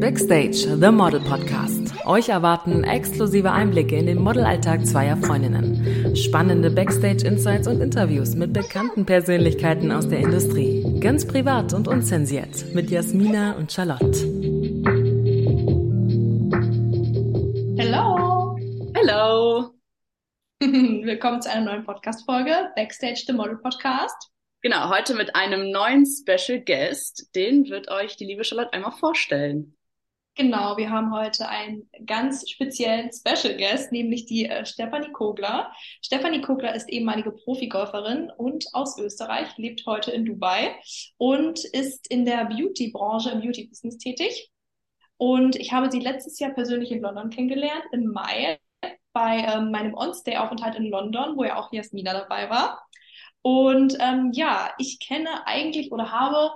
Backstage, The Model Podcast. Euch erwarten exklusive Einblicke in den Modelalltag zweier Freundinnen. Spannende Backstage-Insights und Interviews mit bekannten Persönlichkeiten aus der Industrie. Ganz privat und unzensiert mit Jasmina und Charlotte. Hello! Hello! Willkommen zu einer neuen Podcast-Folge, Backstage, The Model Podcast. Genau, heute mit einem neuen Special Guest. Den wird euch die liebe Charlotte einmal vorstellen. Genau, wir haben heute einen ganz speziellen Special Guest, nämlich die äh, Stefanie Kogler. Stefanie Kogler ist ehemalige Profigolferin und aus Österreich, lebt heute in Dubai und ist in der Beauty-Branche, im Beauty-Business tätig. Und ich habe sie letztes Jahr persönlich in London kennengelernt, im Mai, bei ähm, meinem On-Stay-Aufenthalt in London, wo ja auch Jasmina dabei war. Und ähm, ja, ich kenne eigentlich oder habe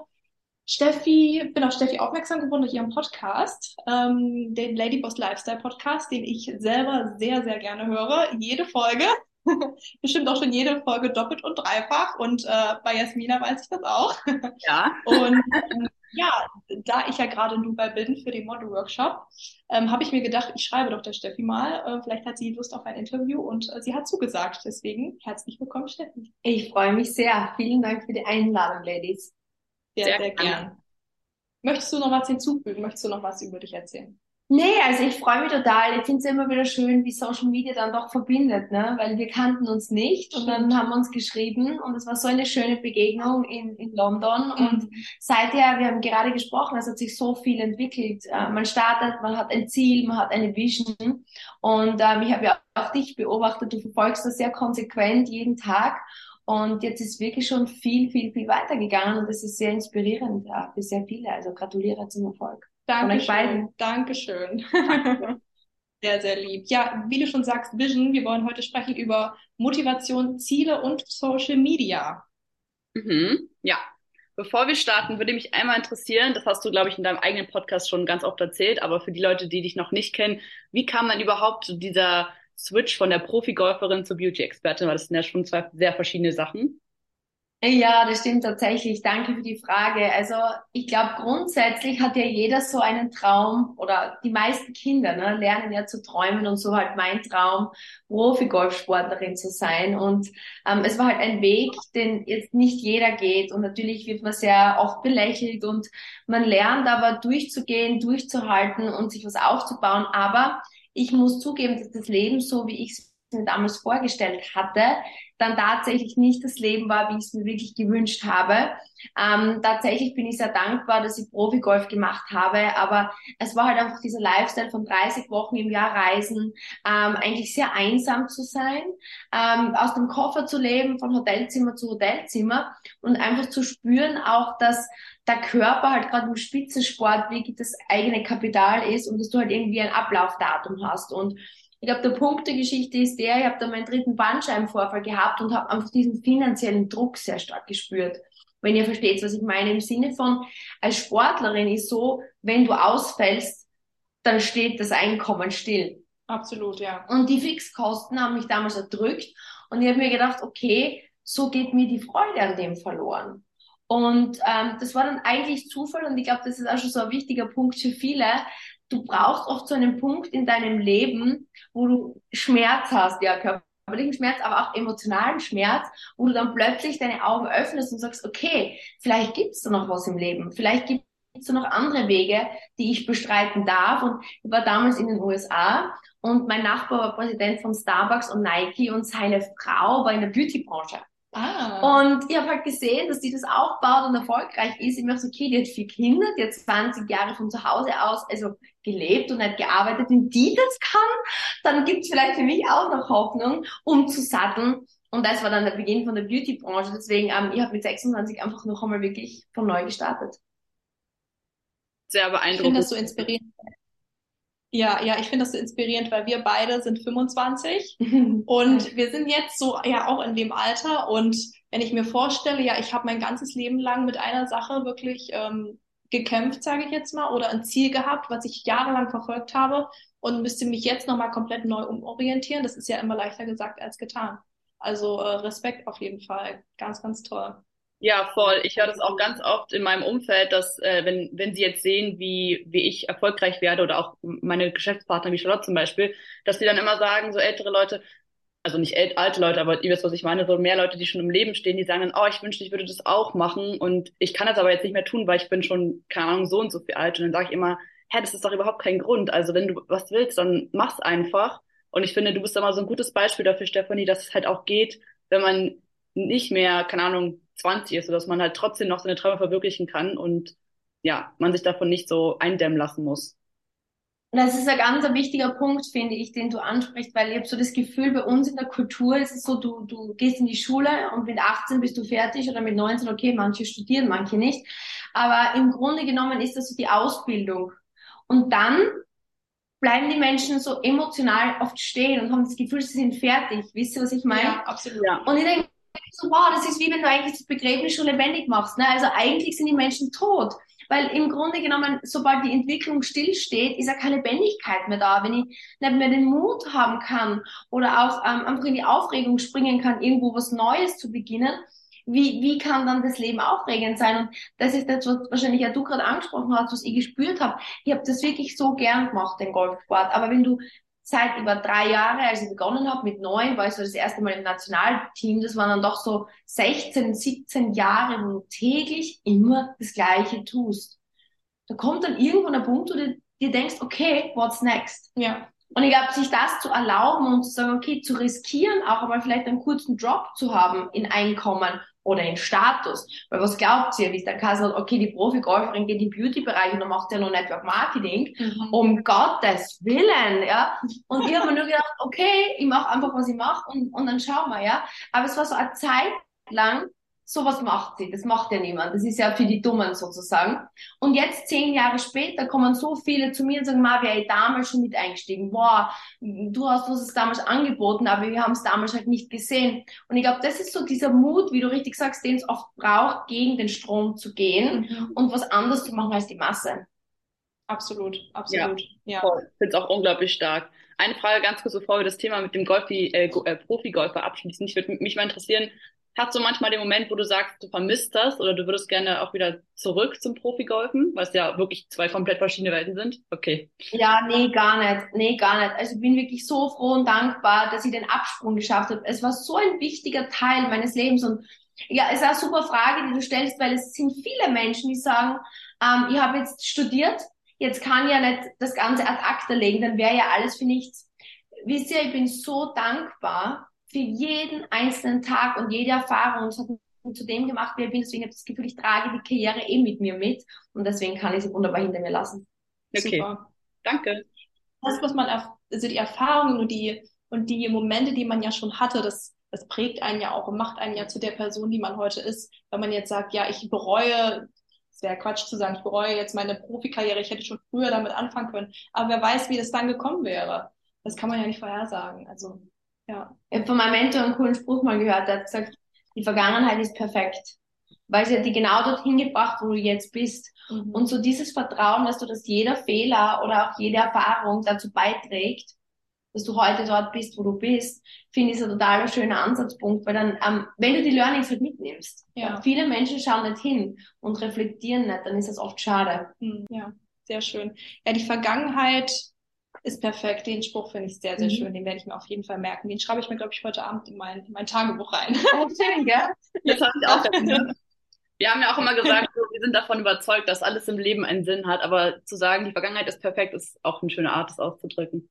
Steffi, bin auf Steffi aufmerksam geworden durch ihren Podcast, ähm, den Ladyboss Lifestyle Podcast, den ich selber sehr, sehr gerne höre. Jede Folge. Bestimmt auch schon jede Folge doppelt und dreifach. Und äh, bei Jasmina weiß ich das auch. Ja. und ähm, ja, da ich ja gerade in Dubai bin für den Model Workshop, ähm, habe ich mir gedacht, ich schreibe doch der Steffi mal. Äh, vielleicht hat sie Lust auf ein Interview und äh, sie hat zugesagt. Deswegen herzlich willkommen, Steffi. Ich freue mich sehr. Vielen Dank für die Einladung, Ladies. Sehr, sehr, sehr gern. Möchtest du noch was hinzufügen? Möchtest du noch was über dich erzählen? Nee, also ich freue mich total. Ich finde es immer wieder schön, wie Social Media dann doch verbindet, ne? Weil wir kannten uns nicht und dann haben wir uns geschrieben und es war so eine schöne Begegnung in, in London. Mhm. Und seither, wir haben gerade gesprochen, es hat sich so viel entwickelt. Äh, man startet, man hat ein Ziel, man hat eine Vision. Und ähm, ich habe ja auch dich beobachtet, du verfolgst das sehr konsequent jeden Tag. Und jetzt ist wirklich schon viel, viel, viel weitergegangen und das ist sehr inspirierend ja, für sehr viele. Also gratuliere zum Erfolg. Dankeschön. Dankeschön. sehr, sehr lieb. Ja, wie du schon sagst, Vision, wir wollen heute sprechen über Motivation, Ziele und Social Media. Mhm. Ja. Bevor wir starten, würde mich einmal interessieren, das hast du, glaube ich, in deinem eigenen Podcast schon ganz oft erzählt, aber für die Leute, die dich noch nicht kennen, wie kam dann überhaupt dieser Switch von der Profi-Golferin zur Beauty-Expertin? Weil das sind ja schon zwei sehr verschiedene Sachen. Ja, das stimmt tatsächlich. Danke für die Frage. Also ich glaube, grundsätzlich hat ja jeder so einen Traum oder die meisten Kinder ne, lernen ja zu träumen und so halt mein Traum, Profi-Golfsportlerin zu sein. Und ähm, es war halt ein Weg, den jetzt nicht jeder geht. Und natürlich wird man sehr oft belächelt und man lernt aber durchzugehen, durchzuhalten und sich was aufzubauen. Aber ich muss zugeben, dass das Leben so, wie ich es mir damals vorgestellt hatte, dann tatsächlich nicht das Leben war, wie ich es mir wirklich gewünscht habe. Ähm, tatsächlich bin ich sehr dankbar, dass ich Profi-Golf gemacht habe, aber es war halt einfach dieser Lifestyle von 30 Wochen im Jahr reisen, ähm, eigentlich sehr einsam zu sein, ähm, aus dem Koffer zu leben, von Hotelzimmer zu Hotelzimmer und einfach zu spüren auch, dass der Körper halt gerade im Spitzensport wirklich das eigene Kapital ist und dass du halt irgendwie ein Ablaufdatum hast und ich glaube, der Punkt der Geschichte ist der, ich habe da meinen dritten Bandscheibenvorfall gehabt und habe einfach diesen finanziellen Druck sehr stark gespürt. Wenn ihr versteht, was ich meine, im Sinne von, als Sportlerin ist so, wenn du ausfällst, dann steht das Einkommen still. Absolut, ja. Und die Fixkosten haben mich damals erdrückt und ich habe mir gedacht, okay, so geht mir die Freude an dem verloren. Und ähm, das war dann eigentlich Zufall und ich glaube, das ist auch schon so ein wichtiger Punkt für viele, du brauchst oft so einen Punkt in deinem Leben, wo du Schmerz hast, ja, körperlichen Schmerz, aber auch emotionalen Schmerz, wo du dann plötzlich deine Augen öffnest und sagst, okay, vielleicht gibt's da noch was im Leben, vielleicht gibt es noch andere Wege, die ich bestreiten darf. Und ich war damals in den USA und mein Nachbar war Präsident von Starbucks und Nike und seine Frau war in der Beautybranche. Ah. Und ich habe halt gesehen, dass die das aufbaut und erfolgreich ist. Ich mir so, okay, die hat vier Kinder, die hat 20 Jahre von zu Hause aus, also gelebt und hat gearbeitet. Wenn die das kann, dann gibt's vielleicht für mich auch noch Hoffnung, um zu satteln. Und das war dann der Beginn von der Beauty-Branche. Deswegen, ähm, ich habe mit 26 einfach noch einmal wirklich von neu gestartet. Sehr beeindruckend. Ich finde das so inspirierend. Ja, ja, ich finde das so inspirierend, weil wir beide sind 25 und wir sind jetzt so ja auch in dem Alter und wenn ich mir vorstelle, ja, ich habe mein ganzes Leben lang mit einer Sache wirklich ähm, gekämpft, sage ich jetzt mal, oder ein Ziel gehabt, was ich jahrelang verfolgt habe und müsste mich jetzt nochmal komplett neu umorientieren. Das ist ja immer leichter gesagt als getan. Also äh, Respekt auf jeden Fall. Ganz, ganz toll. Ja, voll. Ich höre das auch ganz oft in meinem Umfeld, dass äh, wenn, wenn sie jetzt sehen, wie, wie ich erfolgreich werde oder auch meine Geschäftspartner wie Charlotte zum Beispiel, dass sie dann immer sagen, so ältere Leute, also nicht alte Leute, aber ihr wisst, was ich meine, so mehr Leute, die schon im Leben stehen, die sagen dann, oh, ich wünschte, ich würde das auch machen und ich kann das aber jetzt nicht mehr tun, weil ich bin schon, keine Ahnung, so und so viel alt. Und dann sage ich immer, hä, das ist doch überhaupt kein Grund. Also wenn du was willst, dann mach's einfach. Und ich finde, du bist mal so ein gutes Beispiel dafür, Stefanie, dass es halt auch geht, wenn man nicht mehr, keine Ahnung, 20 ist, sodass man halt trotzdem noch seine Träume verwirklichen kann und ja, man sich davon nicht so eindämmen lassen muss. Das ist ein ganz wichtiger Punkt, finde ich, den du ansprichst, weil ich habe so das Gefühl, bei uns in der Kultur ist es so, du, du gehst in die Schule und mit 18 bist du fertig oder mit 19, okay, manche studieren, manche nicht. Aber im Grunde genommen ist das so die Ausbildung. Und dann bleiben die Menschen so emotional oft stehen und haben das Gefühl, sie sind fertig. Wisst ihr, was ich meine? Ja, absolut. Ja. Und ich denke, so, wow, das ist wie wenn du eigentlich das Begräbnis schon lebendig machst. Ne? Also eigentlich sind die Menschen tot. Weil im Grunde genommen, sobald die Entwicklung stillsteht, ist ja keine Lebendigkeit mehr da. Wenn ich nicht mehr den Mut haben kann oder auch ähm, einfach in die Aufregung springen kann, irgendwo was Neues zu beginnen, wie, wie kann dann das Leben aufregend sein? Und das ist das, was wahrscheinlich ja du gerade angesprochen hast, was ich gespürt habe. Ich habe das wirklich so gern gemacht, den Golfsport. Aber wenn du seit über drei Jahre, als ich begonnen habe mit neun, war ich so das erste Mal im Nationalteam. Das waren dann doch so 16, 17 Jahre, wo du täglich immer das Gleiche tust. Da kommt dann irgendwann ein Punkt, wo du dir denkst, okay, what's next? Ja. Und ich glaube, sich das zu erlauben und zu sagen, okay, zu riskieren, auch einmal vielleicht einen kurzen Drop zu haben in Einkommen oder in Status. Weil was glaubt ihr, wie es der Kassel hat, okay, die Profi-Golferin geht in den Beauty-Bereich und dann macht sie ja noch Network Marketing. Mhm. Um Gottes Willen, ja. Und ich habe mir nur gedacht, okay, ich mache einfach, was ich mache und, und dann schauen wir, ja. Aber es war so eine Zeit lang, sowas macht sie. Das macht ja niemand. Das ist ja für die Dummen sozusagen. Und jetzt, zehn Jahre später, kommen so viele zu mir und sagen, Ma, wäre ich damals schon mit eingestiegen. Boah, du hast uns das damals angeboten, aber wir haben es damals halt nicht gesehen. Und ich glaube, das ist so dieser Mut, wie du richtig sagst, den es oft braucht, gegen den Strom zu gehen mhm. und was anderes zu machen als die Masse. Absolut, absolut. Ja, ja. Ich finde es auch unglaublich stark. Eine Frage ganz kurz, bevor wir das Thema mit dem Golf, äh, äh, Profi-Golfer abschließen. Ich würde mich mal interessieren, Hast du manchmal den Moment, wo du sagst, du vermisst das oder du würdest gerne auch wieder zurück zum Profigolfen, weil es ja wirklich zwei komplett verschiedene Welten sind? Okay. Ja, nee, gar nicht. Nee, gar nicht. Also ich bin wirklich so froh und dankbar, dass ich den Absprung geschafft habe. Es war so ein wichtiger Teil meines Lebens und ja, es ist eine super Frage, die du stellst, weil es sind viele Menschen, die sagen, ähm, ich habe jetzt studiert, jetzt kann ich ja nicht das Ganze ad acta legen, dann wäre ja alles für nichts. Wisst ihr, ich bin so dankbar, für jeden einzelnen Tag und jede Erfahrung. Und es hat mich zu dem gemacht, wer ich bin. Deswegen habe ich das Gefühl, ich trage die Karriere eh mit mir mit. Und deswegen kann ich sie wunderbar hinter mir lassen. Okay. Super. Danke. Das, was man, also die Erfahrungen und die, und die Momente, die man ja schon hatte, das, das prägt einen ja auch und macht einen ja zu der Person, die man heute ist. Wenn man jetzt sagt, ja, ich bereue, es wäre Quatsch zu sagen, ich bereue jetzt meine Profikarriere, ich hätte schon früher damit anfangen können. Aber wer weiß, wie das dann gekommen wäre. Das kann man ja nicht vorhersagen. Also ja. Ich habe von meinem Mentor einen coolen Spruch mal gehört, der hat gesagt, die Vergangenheit ist perfekt. Weil sie hat dich genau dorthin gebracht, wo du jetzt bist. Mhm. Und so dieses Vertrauen, dass du, dass jeder Fehler oder auch jede Erfahrung dazu beiträgt, dass du heute dort bist, wo du bist, finde ich ein total schöner Ansatzpunkt, weil dann, ähm, wenn du die Learnings halt mitnimmst, ja. viele Menschen schauen nicht hin und reflektieren nicht, dann ist das oft schade. Mhm. Ja, sehr schön. Ja, die Vergangenheit ist perfekt. Den Spruch finde ich sehr, sehr mhm. schön. Den werde ich mir auf jeden Fall merken. Den schreibe ich mir, glaube ich, heute Abend in mein, in mein Tagebuch rein. Oh, schön, gell? Das habe ich auch. Wir haben ja auch immer gesagt, wir sind davon überzeugt, dass alles im Leben einen Sinn hat. Aber zu sagen, die Vergangenheit ist perfekt, ist auch eine schöne Art, das auszudrücken.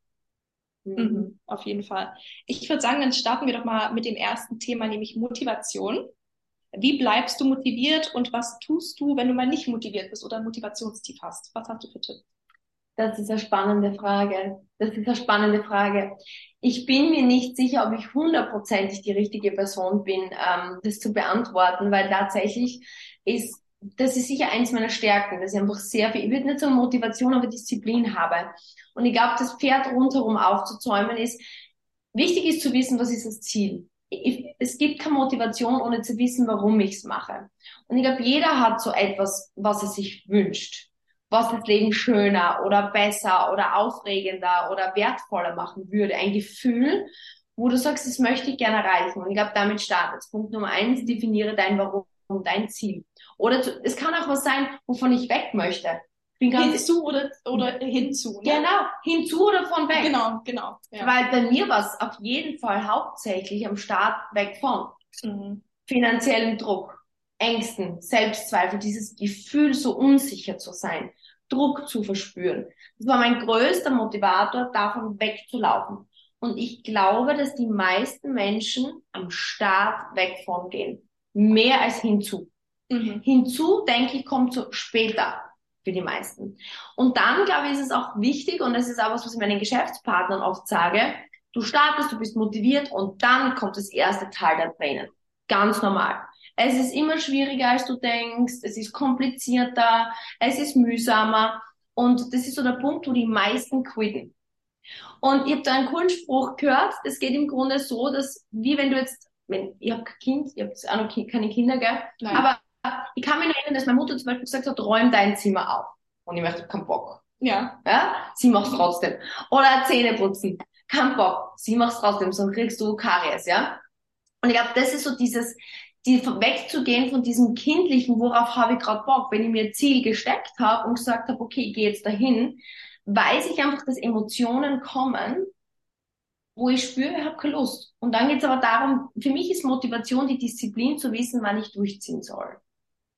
Mhm, auf jeden Fall. Ich würde sagen, dann starten wir doch mal mit dem ersten Thema, nämlich Motivation. Wie bleibst du motiviert und was tust du, wenn du mal nicht motiviert bist oder ein Motivationstief hast? Was hast du für Tipps? Das ist eine spannende Frage. Das ist eine spannende Frage. Ich bin mir nicht sicher, ob ich hundertprozentig die richtige Person bin, ähm, das zu beantworten, weil tatsächlich ist, das ist sicher eins meiner Stärken, dass ich einfach sehr viel, ich würde nicht so Motivation, aber Disziplin habe. Und ich glaube, das Pferd rundherum aufzuzäumen ist, wichtig ist zu wissen, was ist das Ziel. Ich, es gibt keine Motivation, ohne zu wissen, warum ich es mache. Und ich glaube, jeder hat so etwas, was er sich wünscht was das Leben schöner oder besser oder aufregender oder wertvoller machen würde. Ein Gefühl, wo du sagst, das möchte ich gerne erreichen. Und ich glaube, damit startet Punkt Nummer eins, definiere dein Warum. dein Ziel. Oder zu, es kann auch was sein, wovon ich weg möchte. hinzu oder, oder hinzu. Ne? Genau, hinzu oder von weg. Genau, genau. Ja. Weil bei mir war es auf jeden Fall hauptsächlich am Start weg von mhm. finanziellem Druck, Ängsten, Selbstzweifel, dieses Gefühl, so unsicher zu sein, Druck zu verspüren. Das war mein größter Motivator, davon wegzulaufen. Und ich glaube, dass die meisten Menschen am Start weg von gehen. Mehr als hinzu. Mhm. Hinzu, denke ich, kommt so später für die meisten. Und dann, glaube ich, ist es auch wichtig, und das ist auch was, was ich meinen Geschäftspartnern oft sage, du startest, du bist motiviert und dann kommt das erste Teil der Tränen. Ganz normal. Es ist immer schwieriger, als du denkst, es ist komplizierter, es ist mühsamer und das ist so der Punkt, wo die meisten quitten. Und ich habe da einen coolen Spruch gehört, es geht im Grunde so, dass wie wenn du jetzt, wenn, ich habe kein Kind, ich habe auch noch keine Kinder, gell? Nein. aber ich kann mich noch erinnern, dass meine Mutter zum Beispiel gesagt hat, räum dein Zimmer auf. Und ich möchte keinen Bock. Ja. ja. Sie macht's trotzdem. Oder Zähne putzen. Kein Bock. Sie macht's trotzdem, sonst kriegst du Karies, ja. Und ich glaube, das ist so dieses, die wegzugehen von diesem kindlichen, worauf habe ich gerade Bock, wenn ich mir ein Ziel gesteckt habe und gesagt habe, okay, ich gehe jetzt dahin, weiß ich einfach, dass Emotionen kommen, wo ich spüre, ich habe keine Lust. Und dann geht es aber darum, für mich ist Motivation die Disziplin zu wissen, wann ich durchziehen soll.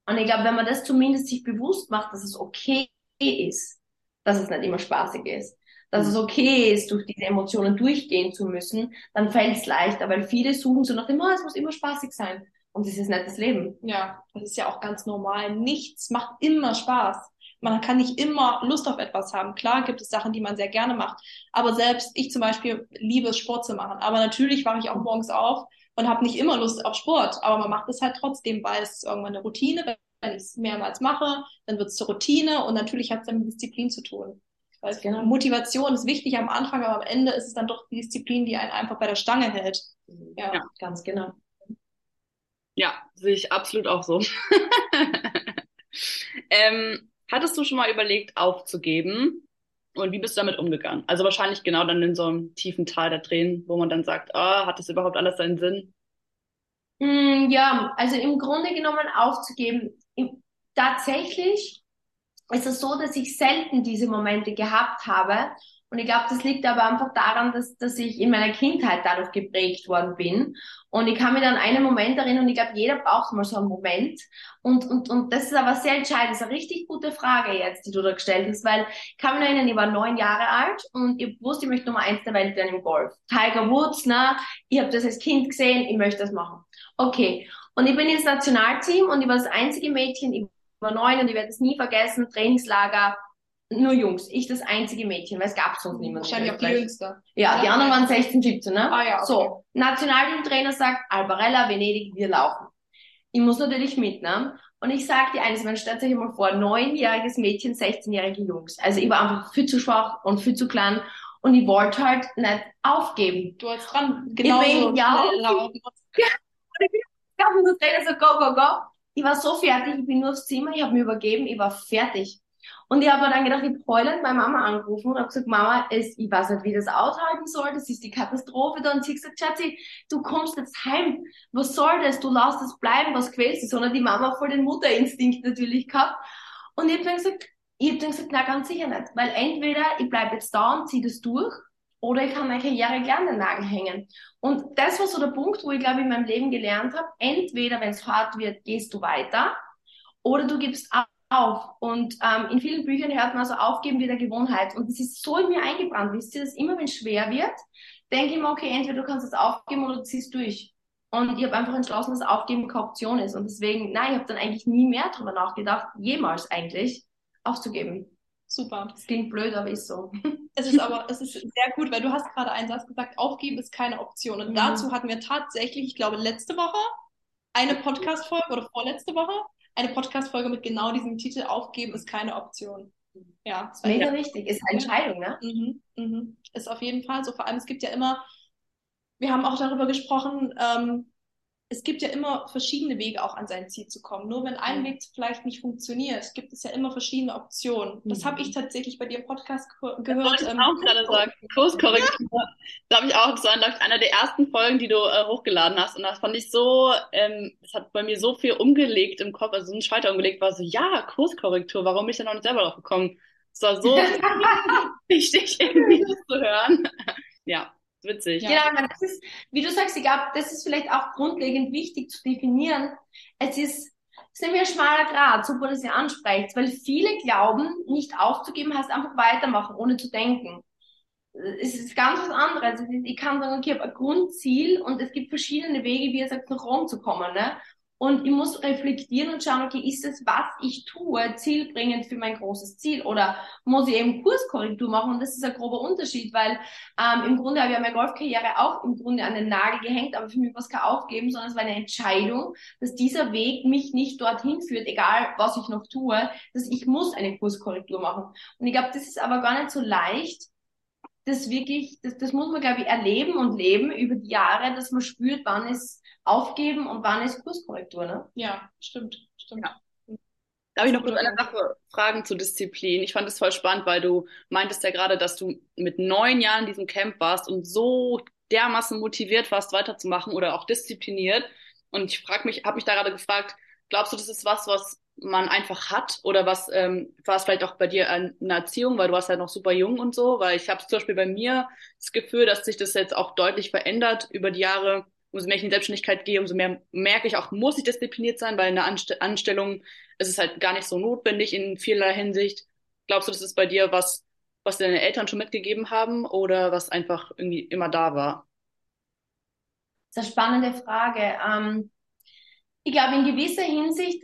Und ich glaube, wenn man das zumindest sich bewusst macht, dass es okay ist, dass es nicht immer spaßig ist, dass es okay ist, durch diese Emotionen durchgehen zu müssen, dann fällt es leichter, weil viele suchen so nach dem, oh, es muss immer spaßig sein. Und das ist nicht das Leben. Ja, das ist ja auch ganz normal. Nichts macht immer Spaß. Man kann nicht immer Lust auf etwas haben. Klar gibt es Sachen, die man sehr gerne macht. Aber selbst ich zum Beispiel liebe es, Sport zu machen. Aber natürlich wache ich auch morgens auf und habe nicht immer Lust auf Sport. Aber man macht es halt trotzdem, weil es irgendwann eine Routine. Wenn ich es mehrmals mache, dann wird es zur Routine. Und natürlich hat es dann mit Disziplin zu tun. Weil genau. Motivation ist wichtig am Anfang, aber am Ende ist es dann doch die Disziplin, die einen einfach bei der Stange hält. Ja, ja ganz genau. Ja, sehe ich absolut auch so. ähm, hattest du schon mal überlegt, aufzugeben? Und wie bist du damit umgegangen? Also wahrscheinlich genau dann in so einem tiefen Tal der Tränen, wo man dann sagt, ah, hat das überhaupt alles seinen Sinn? Mm, ja, also im Grunde genommen aufzugeben. Tatsächlich ist es so, dass ich selten diese Momente gehabt habe und ich glaube, das liegt aber einfach daran, dass, dass ich in meiner Kindheit dadurch geprägt worden bin. Und ich kann mich an einen Moment erinnern und ich glaube, jeder braucht mal so einen Moment. Und, und, und das ist aber sehr entscheidend. Das ist eine richtig gute Frage jetzt, die du da gestellt hast, weil ich kann mich erinnern, ich war neun Jahre alt und ich wusste, ich möchte Nummer eins der Welt werden im Golf. Tiger Woods, ne? Ich habe das als Kind gesehen, ich möchte das machen. Okay. Und ich bin ins Nationalteam und ich war das einzige Mädchen, ich war neun und ich werde es nie vergessen, Trainingslager, nur Jungs. Ich das einzige Mädchen, weil es gab sonst niemanden. Wahrscheinlich auch die Jüngste. Ja, die anderen waren 16, 17, ne? Ah, ja, okay. So, Nationalteamtrainer sagt, Albarella, Venedig, wir laufen. Ich muss natürlich mit, ne? Und ich sag dir eines, man stellt sich mal vor, neunjähriges Mädchen, 16-jährige Jungs. Also ich war einfach viel zu schwach und viel zu klein und ich wollte halt nicht aufgeben. Du hast dran, genau ich bin, ja, laufen. Ja, und ich bin und der Trainer so, go, go, go. Ich war so fertig, ich bin nur aufs Zimmer, ich habe mir übergeben, ich war fertig. Und ich habe mir dann gedacht, ich habe heulend meine Mama angerufen und habe gesagt, Mama, es, ich weiß nicht, wie das aushalten soll, das ist die Katastrophe da. Und sie hat gesagt, Schatzi, du kommst jetzt heim, was soll das, du lass das bleiben, was quälst dich? Sondern die Mama voll den Mutterinstinkt natürlich gehabt. Und ich habe dann gesagt, ich habe dann gesagt, na ganz sicher nicht, weil entweder ich bleibe jetzt da und ziehe das durch, oder ich kann meine Karriere gleich an den Nagel hängen. Und das war so der Punkt, wo ich glaube in meinem Leben gelernt habe, entweder wenn es hart wird, gehst du weiter, oder du gibst ab auf. Und ähm, in vielen Büchern hört man also aufgeben wie der Gewohnheit. Und das ist so in mir eingebrannt. Wisst ihr, dass immer wenn es schwer wird, denke ich mir, okay, entweder du kannst es aufgeben oder du ziehst durch. Und ich habe einfach entschlossen, dass Aufgeben keine Option ist. Und deswegen, nein, ich habe dann eigentlich nie mehr darüber nachgedacht, jemals eigentlich aufzugeben. Super. Das klingt blöd, aber ist so. Es ist aber, es ist sehr gut, weil du hast gerade einen Satz gesagt, aufgeben ist keine Option. Und mhm. dazu hatten wir tatsächlich, ich glaube, letzte Woche eine Podcast-Folge oder vorletzte Woche eine Podcast-Folge mit genau diesem Titel Aufgeben ist keine Option. Ja, das mega ja. wichtig. Ist eine Entscheidung, ne? Mhm, mhm. Ist auf jeden Fall so. Vor allem, es gibt ja immer, wir haben auch darüber gesprochen, ähm, es gibt ja immer verschiedene Wege, auch an sein Ziel zu kommen. Nur wenn ein. Weg vielleicht nicht funktioniert, gibt es ja immer verschiedene Optionen. Das mhm. habe ich tatsächlich bei dir im Podcast gehört. Das wollte ich ähm, auch gerade sagen. Kurskorrektur. da habe ich auch, das war glaube ich, einer der ersten Folgen, die du äh, hochgeladen hast. Und das fand ich so, ähm, das hat bei mir so viel umgelegt im Kopf, also so ein Schalter umgelegt, war so, ja, Kurskorrektur, warum bin ich da noch nicht selber drauf gekommen? Es war so wichtig, irgendwie das zu hören. ja, witzig. Genau, das ist, wie du sagst, ich glaube, das ist vielleicht auch grundlegend wichtig zu definieren. Es ist, es ist nämlich ein schmaler Grad, super, dass ihr ansprecht, weil viele glauben, nicht aufzugeben heißt einfach weitermachen, ohne zu denken. Es ist ganz was anderes. Ich kann sagen, okay, ich habe ein Grundziel und es gibt verschiedene Wege, wie ihr sagt, nach Rom zu kommen. Ne? Und ich muss reflektieren und schauen, okay, ist es, was ich tue, zielbringend für mein großes Ziel? Oder muss ich eben Kurskorrektur machen? Und das ist ein grober Unterschied, weil ähm, im Grunde habe ich ja meine Golfkarriere auch im Grunde an den Nagel gehängt, aber für mich war es kein Aufgeben, sondern es war eine Entscheidung, dass dieser Weg mich nicht dorthin führt, egal was ich noch tue, dass ich muss eine Kurskorrektur machen. Und ich glaube, das ist aber gar nicht so leicht, das wirklich, das, das muss man, glaube ich, erleben und leben über die Jahre, dass man spürt, wann ist Aufgeben und wann ist Kurskorrektur, ne? Ja, stimmt, stimmt. Ja. Darf ich noch kurz eine Sache fragen zu Disziplin? Ich fand es voll spannend, weil du meintest ja gerade, dass du mit neun Jahren in diesem Camp warst und so dermaßen motiviert warst, weiterzumachen oder auch diszipliniert. Und ich frage mich, habe mich da gerade gefragt, glaubst du, das ist was, was man einfach hat oder was ähm, war es vielleicht auch bei dir eine Erziehung, weil du warst ja noch super jung und so, weil ich habe zum Beispiel bei mir das Gefühl, dass sich das jetzt auch deutlich verändert über die Jahre, umso mehr ich in die Selbstständigkeit gehe, umso mehr merke ich auch, muss ich diszipliniert sein, weil in der Anst Anstellung ist es halt gar nicht so notwendig in vieler Hinsicht. Glaubst du, das ist bei dir was, was deine Eltern schon mitgegeben haben oder was einfach irgendwie immer da war? Das ist eine spannende Frage. Ähm, ich glaube, in gewisser Hinsicht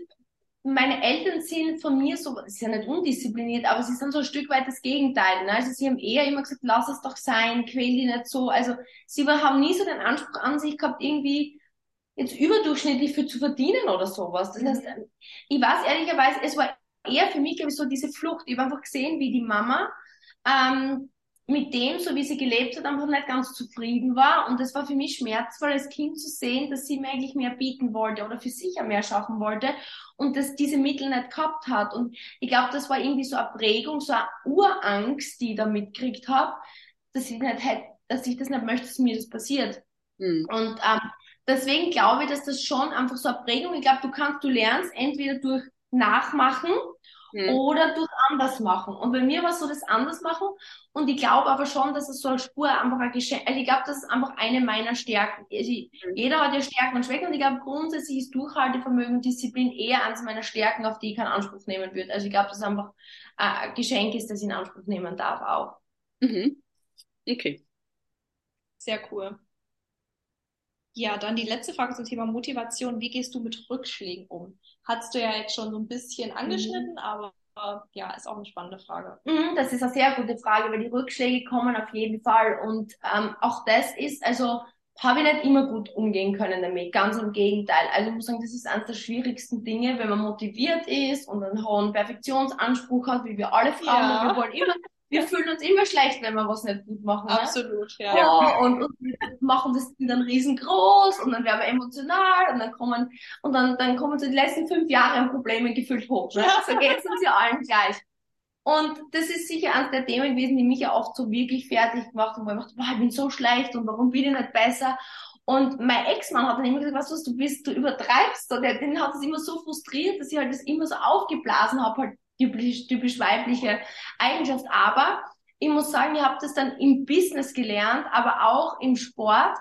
meine Eltern sind von mir so, sie sind nicht undiszipliniert, aber sie sind so ein Stück weit das Gegenteil. Ne? Also sie haben eher immer gesagt, lass es doch sein, quäl die nicht so. Also sie haben nie so den Anspruch an sich gehabt, irgendwie jetzt überdurchschnittlich für zu verdienen oder sowas. Das heißt, mhm. ich weiß ehrlicherweise, es war eher für mich, glaube ich, so diese Flucht. Ich habe einfach gesehen, wie die Mama ähm, mit dem, so wie sie gelebt hat, einfach nicht ganz zufrieden war. Und es war für mich schmerzvoll, als Kind zu sehen, dass sie mir eigentlich mehr bieten wollte oder für sich mehr schaffen wollte und dass diese Mittel nicht gehabt hat. Und ich glaube, das war irgendwie so eine Prägung, so eine Urangst, die ich da mitgekriegt habe, dass ich nicht hätte, dass ich das nicht möchte, dass mir das passiert. Mhm. Und ähm, deswegen glaube ich, dass das schon einfach so eine Prägung, ich glaube, du kannst, du lernst entweder durch Nachmachen hm. oder durch anders machen. Und bei mir war es so das anders machen. Und ich glaube aber schon, dass es so eine Spur einfach ein Geschenk, also ich glaube, das ist einfach eine meiner Stärken. Also hm. Jeder hat ja Stärken und Schwächen und ich glaube, grundsätzlich ist Durchhaltevermögen und Disziplin eher eines meiner Stärken, auf die ich keinen Anspruch nehmen würde. Also ich glaube, dass es einfach ein Geschenk ist, das ich in Anspruch nehmen darf auch. Mhm. Okay. Sehr cool. Ja, dann die letzte Frage zum Thema Motivation. Wie gehst du mit Rückschlägen um? Hast du ja jetzt schon so ein bisschen angeschnitten, mhm. aber ja, ist auch eine spannende Frage. Mhm, das ist eine sehr gute Frage, weil die Rückschläge kommen auf jeden Fall. Und ähm, auch das ist, also habe ich nicht immer gut umgehen können damit. Ganz im Gegenteil. Also ich muss sagen, das ist eines der schwierigsten Dinge, wenn man motiviert ist und einen hohen Perfektionsanspruch hat, wie wir alle Frauen. Ja. Wir wollen immer wir fühlen uns immer schlecht, wenn wir was nicht gut machen. Ne? Absolut, ja. Oh, und, und wir machen das dann riesengroß und dann werden wir emotional und dann kommen, und dann, dann kommen so die letzten fünf Jahre an Problemen gefühlt hoch. Ne? So geht es uns ja allen gleich. Und das ist sicher eines der Themen gewesen, die mich ja oft so wirklich fertig gemacht haben, wo ich dachte, boah, ich bin so schlecht und warum bin ich nicht besser? Und mein Ex-Mann hat dann immer gesagt, was du, du bist, du übertreibst. Und der, den hat es immer so frustriert, dass ich halt das immer so aufgeblasen habe, halt typisch, typisch weibliche Eigenschaft. Aber ich muss sagen, ich habe das dann im Business gelernt, aber auch im Sport,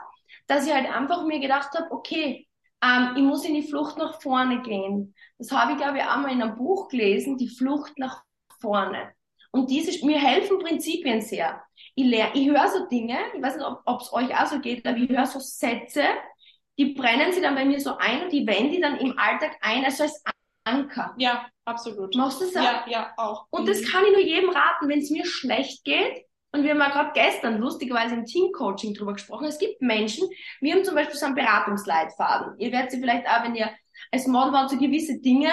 dass ich halt einfach mir gedacht habe, okay, ähm, ich muss in die Flucht nach vorne gehen. Das habe ich, glaube ich, einmal in einem Buch gelesen, die Flucht nach vorne. Und diese, mir helfen Prinzipien sehr. Ich, ich höre so Dinge, ich weiß nicht, ob es euch auch so geht, aber ich höre so Sätze, die brennen sie dann bei mir so ein und die wende ich dann im Alltag ein, also als Anker. Ja, absolut. Machst du das auch? Ja, ja, auch. Und mhm. das kann ich nur jedem raten, wenn es mir schlecht geht. Und wir haben ja gerade gestern lustigerweise im Teamcoaching drüber gesprochen. Es gibt Menschen, wir haben zum Beispiel so einen Beratungsleitfaden. Ihr werdet sie vielleicht auch, wenn ihr als Model waren, so gewisse Dinge,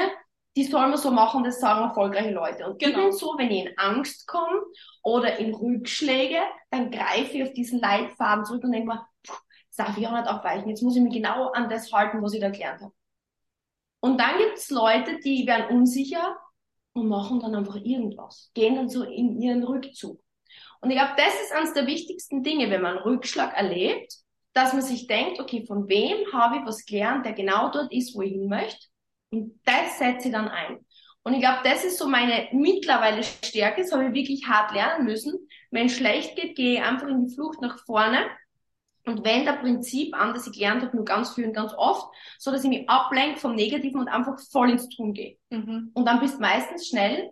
die soll man so machen, das sagen erfolgreiche Leute. Und genau. so, wenn ich in Angst komme oder in Rückschläge, dann greife ich auf diesen Leitfaden zurück und denke mir, das darf ich auch nicht aufweichen. Jetzt muss ich mich genau an das halten, was ich da gelernt habe. Und dann gibt's Leute, die werden unsicher und machen dann einfach irgendwas, gehen dann so in ihren Rückzug. Und ich glaube, das ist eines der wichtigsten Dinge, wenn man einen Rückschlag erlebt, dass man sich denkt, okay, von wem habe ich was gelernt, der genau dort ist, wo ich hin möchte. Und das setze ich dann ein. Und ich glaube, das ist so meine mittlerweile Stärke. Das habe ich wirklich hart lernen müssen. Wenn es schlecht geht, gehe ich einfach in die Flucht nach vorne und wende der Prinzip an, das ich gelernt habe, nur ganz viel und ganz oft, so dass ich mich ablenke vom Negativen und einfach voll ins Tun gehe. Mhm. Und dann bist du meistens schnell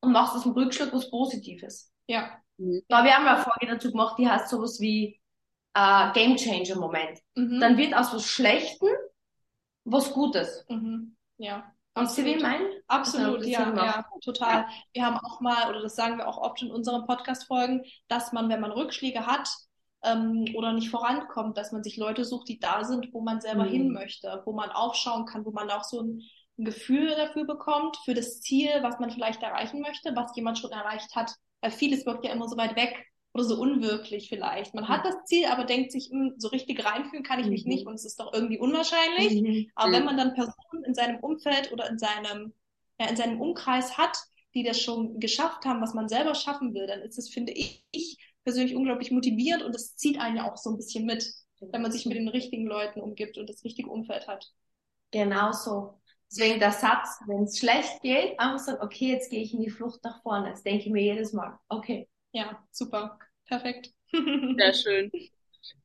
und machst aus dem Rückschlag was Positives. Ja. Mhm. Da habe ich einmal eine Folge dazu gemacht, die heißt sowas wie äh, Game Changer Moment. Mhm. Dann wird aus was Schlechten was Gutes. Mhm. Ja. Und Sie wie meinen? Absolut, ja, ja, total. Wir haben auch mal, oder das sagen wir auch oft in unseren Podcast-Folgen, dass man, wenn man Rückschläge hat, ähm, oder nicht vorankommt, dass man sich Leute sucht, die da sind, wo man selber mhm. hin möchte, wo man aufschauen kann, wo man auch so ein, ein Gefühl dafür bekommt, für das Ziel, was man vielleicht erreichen möchte, was jemand schon erreicht hat. Weil vieles wirkt ja immer so weit weg oder so unwirklich vielleicht. Man hat mhm. das Ziel, aber denkt sich, mh, hm, so richtig reinfühlen kann ich mich mhm. nicht und es ist doch irgendwie unwahrscheinlich. Mhm. Aber wenn man dann Personen in seinem Umfeld oder in seinem, ja, in seinem Umkreis hat, die das schon geschafft haben, was man selber schaffen will, dann ist es, finde ich, persönlich unglaublich motivierend und das zieht einen ja auch so ein bisschen mit, wenn man sich mit den richtigen Leuten umgibt und das richtige Umfeld hat. Genau so. Deswegen der Satz, wenn es schlecht geht, einfach sagen, okay, jetzt gehe ich in die Flucht nach vorne. Das denke ich mir jedes Mal. Okay. Ja, super. Perfekt. Sehr schön.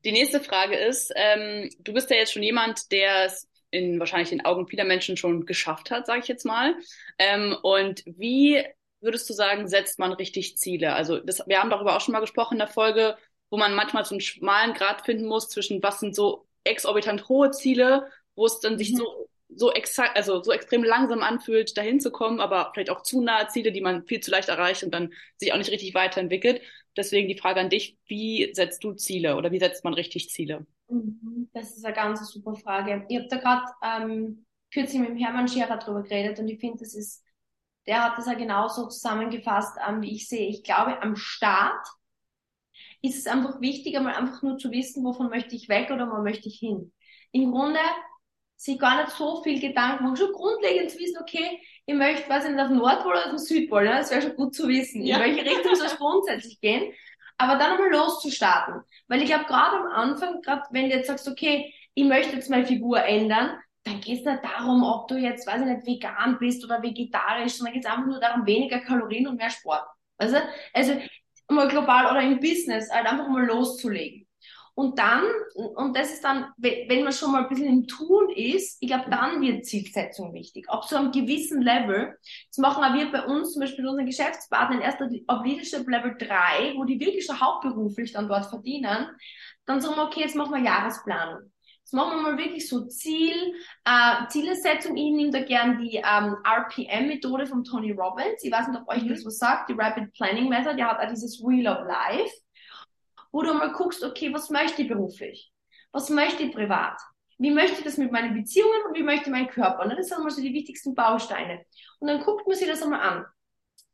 Die nächste Frage ist, ähm, du bist ja jetzt schon jemand, der es in wahrscheinlich den Augen vieler Menschen schon geschafft hat, sage ich jetzt mal. Ähm, und wie würdest du sagen, setzt man richtig Ziele? Also das, wir haben darüber auch schon mal gesprochen in der Folge, wo man manchmal so einen schmalen Grad finden muss zwischen was sind so exorbitant hohe Ziele, wo es dann mhm. sich so so exakt, also so extrem langsam anfühlt, dahin zu kommen, aber vielleicht auch zu nahe Ziele, die man viel zu leicht erreicht und dann sich auch nicht richtig weiterentwickelt. Deswegen die Frage an dich, wie setzt du Ziele oder wie setzt man richtig Ziele? Mhm. Das ist eine ganz super Frage. Ich habe da gerade ähm, kürzlich mit dem Hermann Scherer drüber geredet und ich finde, das ist der hat das ja genauso zusammengefasst, ähm, wie ich sehe. Ich glaube, am Start ist es einfach wichtig, einmal einfach nur zu wissen, wovon möchte ich weg oder wo möchte ich hin. Im Grunde sich gar nicht so viel Gedanken machen, schon grundlegend zu wissen, okay, ich möchte, weiß ich nicht, auf Nordpol oder auf dem Südpol, ne? das wäre schon gut zu wissen, ja. in welche Richtung soll es grundsätzlich gehen, aber dann einmal loszustarten. Weil ich glaube, gerade am Anfang, gerade wenn du jetzt sagst, okay, ich möchte jetzt meine Figur ändern, dann geht es nicht darum, ob du jetzt, weiß ich nicht, vegan bist oder vegetarisch, sondern geht es einfach nur darum, weniger Kalorien und mehr Sport. Also, also mal global oder im Business, halt einfach mal loszulegen. Und dann, und das ist dann, wenn man schon mal ein bisschen im Tun ist, ich glaube, dann wird Zielsetzung wichtig. Ab so einem gewissen Level. Das machen auch wir bei uns, zum Beispiel unseren Geschäftspartnern, erst ab Leadership Level 3, wo die wirklich schon hauptberuflich dann dort verdienen, dann sagen wir, okay, jetzt machen wir Jahresplanung. Jetzt machen wir mal wirklich so Ziel, äh, Zielesetzung. Ich nehme da gern die ähm, RPM-Methode von Tony Robbins. Ich weiß nicht, ob euch mhm. das was sagt, die Rapid Planning Method. Der hat auch dieses Wheel of Life, wo du mal guckst, okay, was möchte ich beruflich? Was möchte ich privat? Wie möchte ich das mit meinen Beziehungen und wie möchte ich meinen Körper? Ne? Das sind mal so die wichtigsten Bausteine. Und dann guckt man sich das einmal an.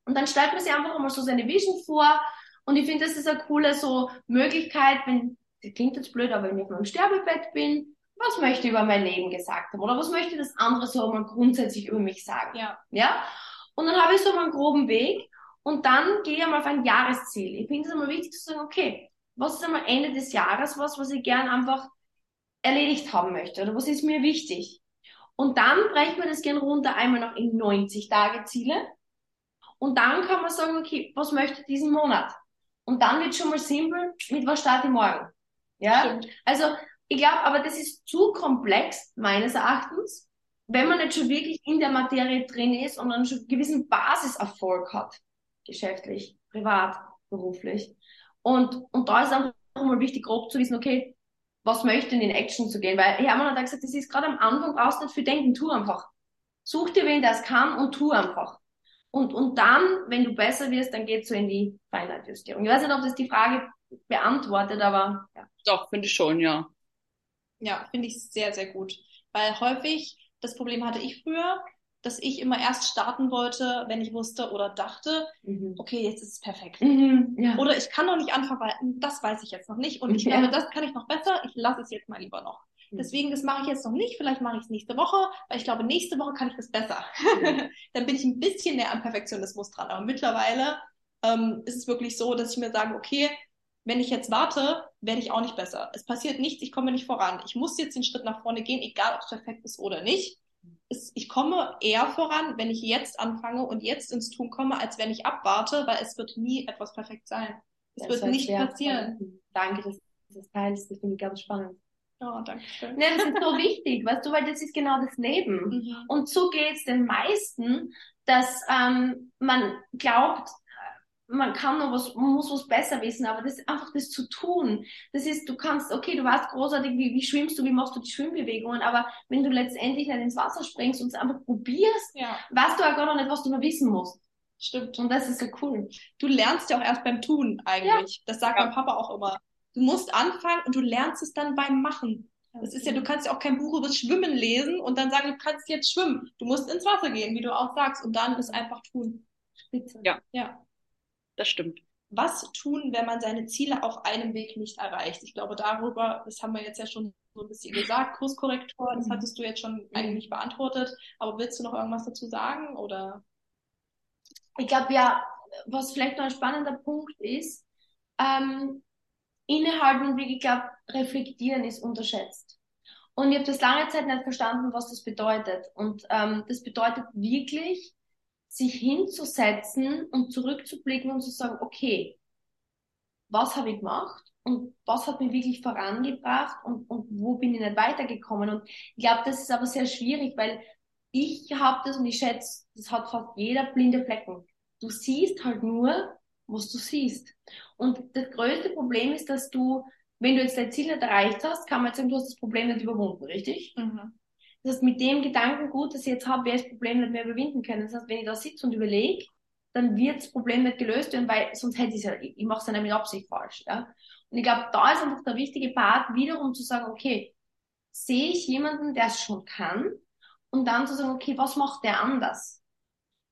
Und dann stellt man sich einfach einmal so seine Vision vor. Und ich finde, das ist eine coole so Möglichkeit, wenn das klingt jetzt blöd, aber wenn ich auf meinem Sterbebett bin, was möchte ich über mein Leben gesagt haben? Oder was möchte das andere so mal grundsätzlich über mich sagen? Ja. Ja? Und dann habe ich so mal einen groben Weg und dann gehe ich einmal auf ein Jahresziel. Ich finde es immer wichtig zu sagen, okay, was ist einmal Ende des Jahres was, was ich gern einfach erledigt haben möchte? Oder was ist mir wichtig? Und dann brechen wir das gern runter einmal noch in 90 Tage Ziele. Und dann kann man sagen, okay, was möchte ich diesen Monat? Und dann wird schon mal simpel, mit was starte ich morgen? Ja, Stimmt. also ich glaube, aber das ist zu komplex meines Erachtens, wenn man nicht schon wirklich in der Materie drin ist und dann schon einen gewissen Basiserfolg hat, geschäftlich, privat, beruflich. Und, und da ist einfach mal wichtig, grob zu wissen, okay, was möchte in Action zu gehen? Weil Hermann hat gesagt, das ist gerade am Anfang, brauchst nicht viel denken, tu einfach. Such dir wen, der es kann und tu einfach. Und, und dann, wenn du besser wirst, dann geht's so in die Feinheitjustierung. Ich weiß nicht, ob das die Frage beantwortet, aber ja. Doch, finde ich schon, ja. Ja, finde ich sehr, sehr gut. Weil häufig, das Problem hatte ich früher, dass ich immer erst starten wollte, wenn ich wusste oder dachte, mhm. okay, jetzt ist es perfekt. Mhm, ja. Oder ich kann noch nicht anfangen, weil das weiß ich jetzt noch nicht. Und ich ja. glaube, das kann ich noch besser. Ich lasse es jetzt mal lieber noch. Mhm. Deswegen, das mache ich jetzt noch nicht. Vielleicht mache ich es nächste Woche, weil ich glaube, nächste Woche kann ich das besser. Dann bin ich ein bisschen näher am Perfektionismus dran. Aber mittlerweile ähm, ist es wirklich so, dass ich mir sage, okay, wenn ich jetzt warte, werde ich auch nicht besser. Es passiert nichts, ich komme nicht voran. Ich muss jetzt den Schritt nach vorne gehen, egal ob es perfekt ist oder nicht ist, ich komme eher voran, wenn ich jetzt anfange und jetzt ins Tun komme, als wenn ich abwarte, weil es wird nie etwas perfekt sein. Es das wird nicht passieren. Spannend. Danke, dass du das teilst. Das finde ich ganz spannend. Ja, oh, danke schön. Nee, das ist so wichtig, weißt du, weil das ist genau das Leben. Mhm. Und so geht es den meisten, dass ähm, man glaubt, man kann noch was, man muss was besser wissen, aber das einfach das zu tun. Das ist, du kannst, okay, du weißt großartig, wie, wie schwimmst du, wie machst du die Schwimmbewegungen, aber wenn du letztendlich nicht ins Wasser springst und es einfach probierst, ja. weißt du auch gar noch nicht, was du noch wissen musst. Stimmt. Und das ist so cool. Du lernst ja auch erst beim Tun eigentlich. Ja. Das sagt ja. mein Papa auch immer. Du musst anfangen und du lernst es dann beim Machen. Das ist ja, du kannst ja auch kein Buch über Schwimmen lesen und dann sagen, du kannst jetzt schwimmen. Du musst ins Wasser gehen, wie du auch sagst, und dann ist einfach tun. Spitze. Ja. Ja das stimmt. Was tun, wenn man seine Ziele auf einem Weg nicht erreicht? Ich glaube, darüber, das haben wir jetzt ja schon so ein bisschen gesagt, Kurskorrektor, das mhm. hattest du jetzt schon eigentlich beantwortet. Aber willst du noch irgendwas dazu sagen oder? Ich glaube ja, was vielleicht noch ein spannender Punkt ist, ähm, innehalten und wie ich glaube, reflektieren ist unterschätzt. Und ich habe das lange Zeit nicht verstanden, was das bedeutet. Und ähm, das bedeutet wirklich, sich hinzusetzen und zurückzublicken und zu sagen, okay, was habe ich gemacht und was hat mich wirklich vorangebracht und, und wo bin ich nicht weitergekommen. Und ich glaube, das ist aber sehr schwierig, weil ich habe das und ich schätze, das hat fast jeder blinde Flecken. Du siehst halt nur, was du siehst. Und das größte Problem ist, dass du, wenn du jetzt dein Ziel nicht erreicht hast, kann man jetzt sagen, du hast das Problem nicht überwunden, richtig? Mhm. Das heißt, mit dem Gedankengut, das ich jetzt habe, werde ich das Problem nicht mehr überwinden können. Das heißt, wenn ich da sitze und überlege, dann wird das Problem nicht gelöst werden, weil sonst hätte ich es ja, ich mache es ja nicht mit Absicht falsch. Ja? Und ich glaube, da ist einfach der wichtige Part, wiederum zu sagen, okay, sehe ich jemanden, der es schon kann, und dann zu sagen, okay, was macht der anders?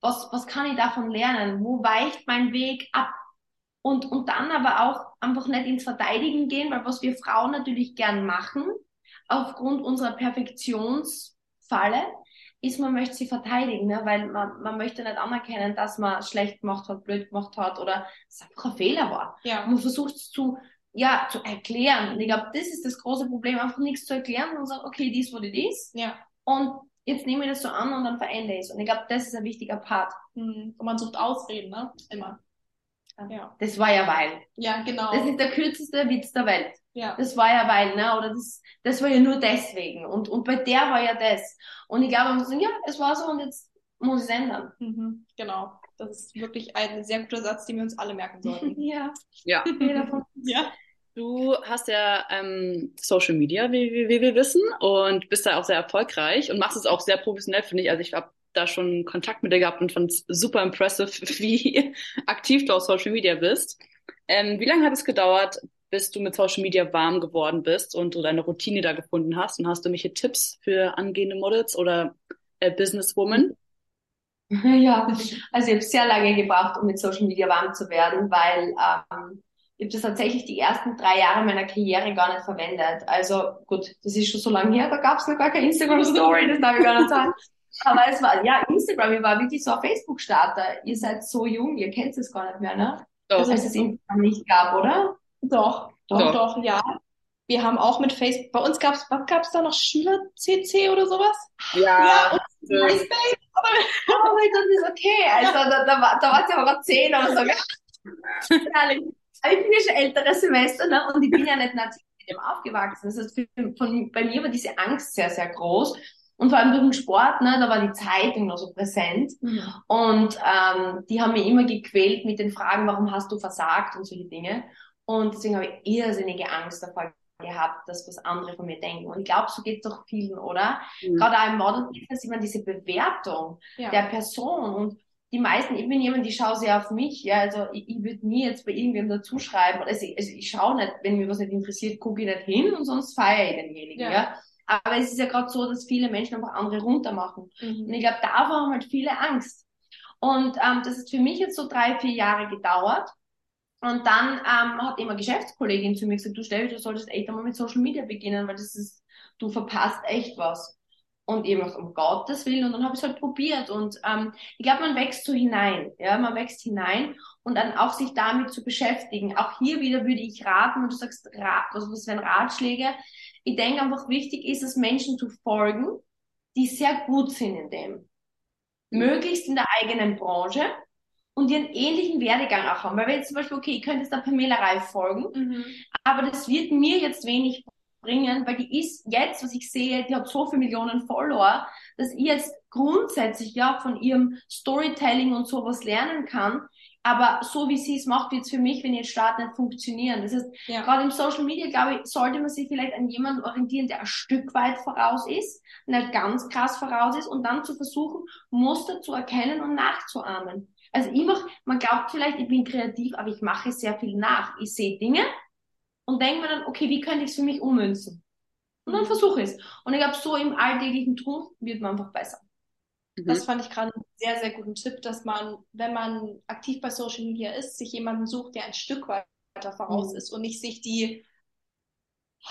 Was, was kann ich davon lernen? Wo weicht mein Weg ab? Und, und dann aber auch einfach nicht ins Verteidigen gehen, weil was wir Frauen natürlich gern machen, aufgrund unserer Perfektionsfalle ist, man möchte sie verteidigen, ne? weil man, man möchte nicht anerkennen, dass man schlecht gemacht hat, blöd gemacht hat oder es einfach ein Fehler war. Ja. man versucht es zu, ja, zu erklären. Und ich glaube, das ist das große Problem, einfach nichts zu erklären und sagen, okay, dies wurde dies. Ja. Und jetzt nehme ich das so an und dann verändere ich es. Und ich glaube, das ist ein wichtiger Part. Mhm. Und man sucht Ausreden, ne? Immer. Ja. Das war ja weil. Ja, genau. Das ist der kürzeste Witz der Welt. Ja. Das war ja weil, ne? Oder das, das war ja nur deswegen. Und, und bei der war ja das. Und ich glaube, man muss sagen, ja, es war so und jetzt muss es ändern. Mhm, genau. Das ist wirklich ein sehr guter Satz, den wir uns alle merken sollten. ja. Ja. ja. Du hast ja ähm, Social Media, wie, wie, wie wir wissen, und bist da auch sehr erfolgreich und machst es auch sehr professionell, finde ich. Also ich habe da schon Kontakt mit dir gehabt und fand es super impressive, wie aktiv du auf Social Media bist. Ähm, wie lange hat es gedauert, bis du mit Social Media warm geworden bist und du deine Routine da gefunden hast? Und hast du welche Tipps für angehende Models oder äh, Businesswoman? Ja, also ich habe sehr lange gebraucht, um mit Social Media warm zu werden, weil ähm, ich habe das tatsächlich die ersten drei Jahre meiner Karriere gar nicht verwendet. Also gut, das ist schon so lange her, da gab es noch gar keine Instagram-Story, das darf ich gar nicht sagen. Aber es war, ja, Instagram, ich war wirklich so ein Facebook-Starter. Ihr seid so jung, ihr kennt es gar nicht mehr, ne? Doch. Das heißt, es Instagram nicht gab, oder? Doch, doch, doch, doch, ja. Wir haben auch mit Facebook, bei uns gab es, was gab es da noch? Schüler-CC oder sowas? Ja. ja und MySpace. Aber, oh mein Gott, ist okay. Also, da, da, war, da war es ja aber zehn oder so. Aber ich bin ja schon älteres Semester, ne? Und ich bin ja nicht nativ mit dem aufgewachsen. Das heißt, für, von, bei mir war diese Angst sehr, sehr groß. Und vor allem durch den Sport, ne, da war die Zeitung noch so präsent. Mhm. Und ähm, die haben mich immer gequält mit den Fragen, warum hast du versagt und solche Dinge. Und deswegen habe ich irrsinnige Angst davor gehabt, dass was andere von mir denken. Und ich glaube, so geht es doch vielen, oder? Mhm. Gerade auch im Model Business immer diese Bewertung ja. der Person. Und die meisten, ich bin jemand, die schaue sehr auf mich, ja, also ich, ich würde nie jetzt bei irgendwem dazu schreiben, also, also ich schaue nicht, wenn mir was nicht interessiert, gucke ich nicht hin und sonst feiere ich denjenigen, ja. ja. Aber es ist ja gerade so, dass viele Menschen einfach andere runtermachen. Mhm. Und ich glaube, davor haben halt viele Angst. Und ähm, das hat für mich jetzt so drei, vier Jahre gedauert. Und dann ähm, hat immer Geschäftskollegin zu mir gesagt, du Steffi, du solltest echt einmal mit Social Media beginnen, weil das ist, du verpasst echt was. Und eben um Gottes Willen. Und dann habe ich es halt probiert. Und ähm, ich glaube, man wächst so hinein. Ja, man wächst hinein und dann auch sich damit zu beschäftigen. Auch hier wieder würde ich raten, wenn du sagst, Rat, also was wären Ratschläge? Ich denke einfach wichtig ist es, Menschen zu folgen, die sehr gut sind in dem. Möglichst in der eigenen Branche und ihren ähnlichen Werdegang auch haben. Weil wenn jetzt zum Beispiel, okay, ich könnte jetzt der Pamela Reif folgen, Mhm. aber das wird mir jetzt wenig bringen, weil die ist jetzt, was ich sehe, die hat so viele Millionen Follower, dass ich jetzt grundsätzlich ja von ihrem Storytelling und sowas lernen kann. Aber so wie sie es macht, wird es für mich, wenn ich jetzt starte, nicht funktionieren. Das heißt, Ja. gerade im Social Media, glaube ich, sollte man sich vielleicht an jemanden orientieren, der ein Stück weit voraus ist, nicht ganz krass voraus ist und dann zu versuchen, Muster zu erkennen und nachzuahmen. Also ich mach, man glaubt vielleicht, ich bin kreativ, aber ich mache sehr viel nach. Ich sehe Dinge und denke mir dann, okay, wie könnte ich es für mich ummünzen? Und dann versuche ich es. Und ich glaube, so im alltäglichen Tun wird man einfach besser. Das fand ich gerade einen sehr, sehr guten Tipp, dass man, wenn man aktiv bei Social Media ist, sich jemanden sucht, der ein Stück weiter voraus Mhm. ist und nicht sich die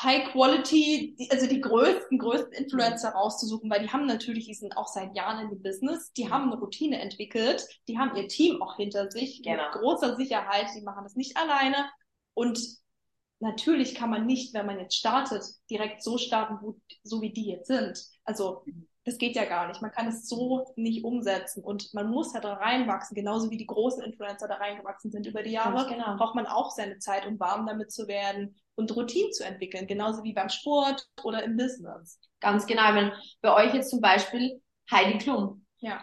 High Quality, die, also die größten, größten Influencer rauszusuchen, weil die haben natürlich, die sind auch seit Jahren in dem Business, die haben eine Routine entwickelt, die haben ihr Team auch hinter sich, Genau. mit großer Sicherheit, die machen das nicht alleine und natürlich kann man nicht, wenn man jetzt startet, direkt so starten, wo, so wie die jetzt sind. Also das geht ja gar nicht. Man kann es so nicht umsetzen und man muss ja da reinwachsen, genauso wie die großen Influencer da reingewachsen sind über die Jahre. Genau. Braucht man auch seine Zeit, um warm damit zu werden und Routinen zu entwickeln, genauso wie beim Sport oder im Business. Ganz genau. Meine, bei euch jetzt zum Beispiel Heidi Klum. Ja.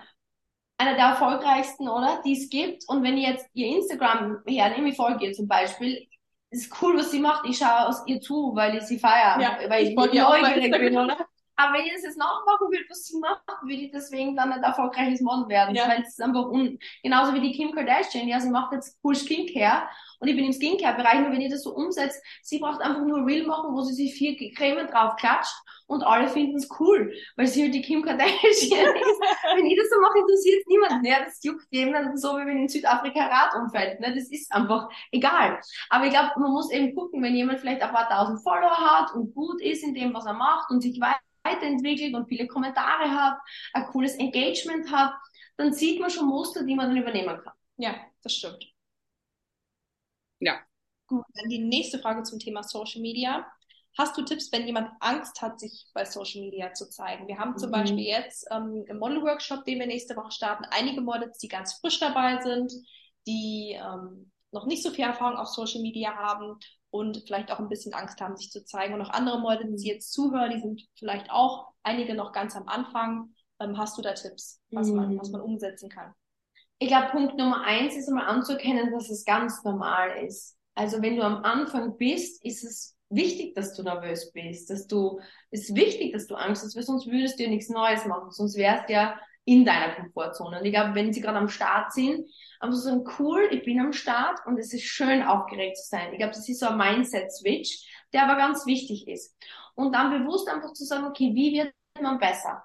Einer der erfolgreichsten, oder? Die es gibt. Und wenn ich jetzt ihr Instagram hernehme, ich folge ihr zum Beispiel, ist cool, was sie macht. Ich schaue aus ihr zu, weil ich sie feiere. Ja, weil ich ich, ihr neugierig bin, oder? Aber wenn ich das jetzt nachmachen würde, was sie macht, würde ich deswegen dann ein erfolgreiches Model werden. Ja. Weil es ist einfach un genauso wie die Kim Kardashian. Ja, sie macht jetzt cool Skincare. Und ich bin im Skincare-Bereich, und wenn ihr das so umsetzt, sie braucht einfach nur Reel machen, wo sie sich vier Creme drauf klatscht und alle finden es cool, weil sie halt die Kim Kardashian ist. wenn ich das so mache, interessiert es niemanden. Ja, das juckt jemanden so, wie wenn in Südafrika Rad umfällt. Ne? Das ist einfach egal. Aber ich glaube, man muss eben gucken, wenn jemand vielleicht ein paar tausend Follower hat und gut ist in dem, was er macht und sich weiterentwickelt und viele Kommentare hat, ein cooles Engagement hat, dann sieht man schon Muster, die man dann übernehmen kann. Ja, das stimmt. Ja. Gut, dann die nächste Frage zum Thema Social Media. Hast du Tipps, wenn jemand Angst hat, sich bei Social Media zu zeigen? Wir haben zum Mhm. Beispiel jetzt ähm, im Model-Workshop, den wir nächste Woche starten, einige Models, die ganz frisch dabei sind, die ähm, noch nicht so viel Erfahrung auf Social Media haben und vielleicht auch ein bisschen Angst haben, sich zu zeigen. Und auch andere Models, die jetzt zuhören, die sind vielleicht auch einige noch ganz am Anfang. Ähm, hast du da Tipps, was, man, Mhm. was man umsetzen kann? Ich glaube, Punkt Nummer eins ist einmal anzuerkennen, dass es ganz normal ist. Also wenn du am Anfang bist, ist es wichtig, dass du nervös bist, dass du, es ist wichtig, dass du Angst hast, weil sonst würdest du ja nichts Neues machen, sonst wärst du ja in deiner Komfortzone. Und ich glaube, wenn sie gerade am Start sind, einfach so sagen, cool, ich bin am Start und es ist schön, aufgeregt zu sein. Ich glaube, das ist so ein Mindset-Switch, der aber ganz wichtig ist. Und dann bewusst einfach zu sagen, okay, wie wird man besser?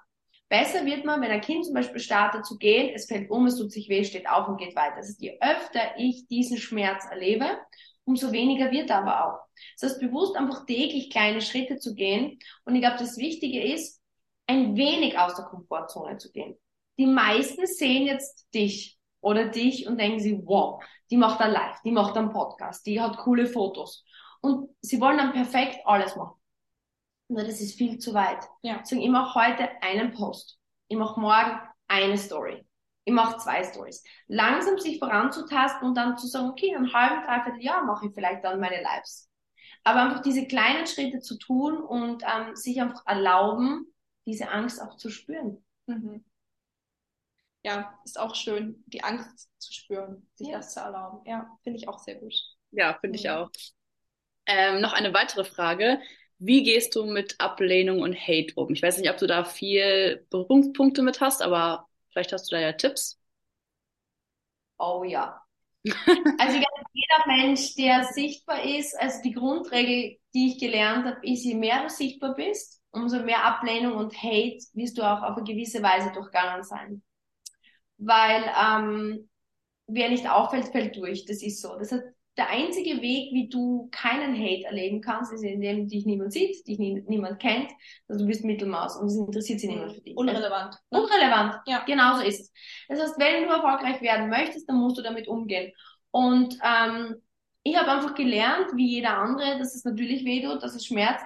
Besser wird man, wenn ein Kind zum Beispiel startet zu gehen, es fällt um, es tut sich weh, steht auf und geht weiter. Das heißt, je öfter ich diesen Schmerz erlebe, umso weniger wird er aber auch. Das heißt, bewusst einfach täglich kleine Schritte zu gehen. Und ich glaube, das Wichtige ist, ein wenig aus der Komfortzone zu gehen. Die meisten sehen jetzt dich oder dich und denken sie, wow, die macht dann live, die macht dann Podcast, die hat coole Fotos. Und sie wollen dann perfekt alles machen. Nur das ist viel zu weit. Ja. Sagen, ich mache heute einen Post. Ich mache morgen eine Story. Ich mache zwei Stories. Langsam sich voranzutasten und dann zu sagen, okay, in einem halben, dreiviertel Jahr mache ich vielleicht dann meine Lives. Aber einfach diese kleinen Schritte zu tun und ähm, sich einfach erlauben, diese Angst auch zu spüren. Mhm. Ja, ist auch schön, die Angst zu spüren, sich Ja. das zu erlauben. Ja, finde ich auch sehr gut. Ja, finde ich Mhm. auch. Ähm, noch eine weitere Frage. Wie gehst du mit Ablehnung und Hate um? Ich weiß nicht, ob du da viel Berührungspunkte mit hast, aber vielleicht hast du da ja Tipps. Oh ja. Also ich jeder Mensch, der sichtbar ist, also die Grundregel, die ich gelernt habe, ist, je mehr du sichtbar bist, umso mehr Ablehnung und Hate wirst du auch auf eine gewisse Weise durchgangen sein. Weil ähm, wer nicht auffällt, fällt durch. Das ist so. Das heißt, der einzige Weg, wie du keinen Hate erleben kannst, ist, indem dich niemand sieht, dich nie, niemand kennt, also du bist Mittelmaß und es interessiert sich niemand für dich. Unrelevant. Also, unrelevant. Ja. Genau so ist es. Das heißt, wenn du erfolgreich werden möchtest, dann musst du damit umgehen. Und ähm, ich habe einfach gelernt, wie jeder andere, dass es natürlich wehtut, dass es schmerzt,